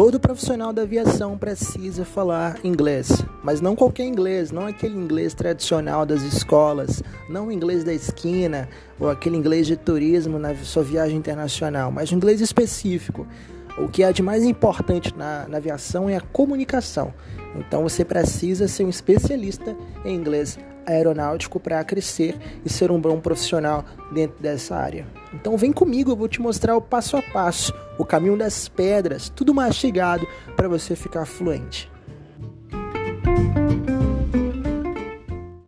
Todo profissional da aviação precisa falar inglês, mas não qualquer inglês, não aquele inglês tradicional das escolas, não o inglês da esquina ou aquele inglês de turismo na sua viagem internacional, mas um inglês específico. O que é de mais importante na, na aviação é a comunicação. Então você precisa ser um especialista em inglês aeronáutico para crescer e ser um bom profissional dentro dessa área. Então vem comigo, eu vou te mostrar o passo a passo, o caminho das pedras, tudo mastigado para você ficar fluente.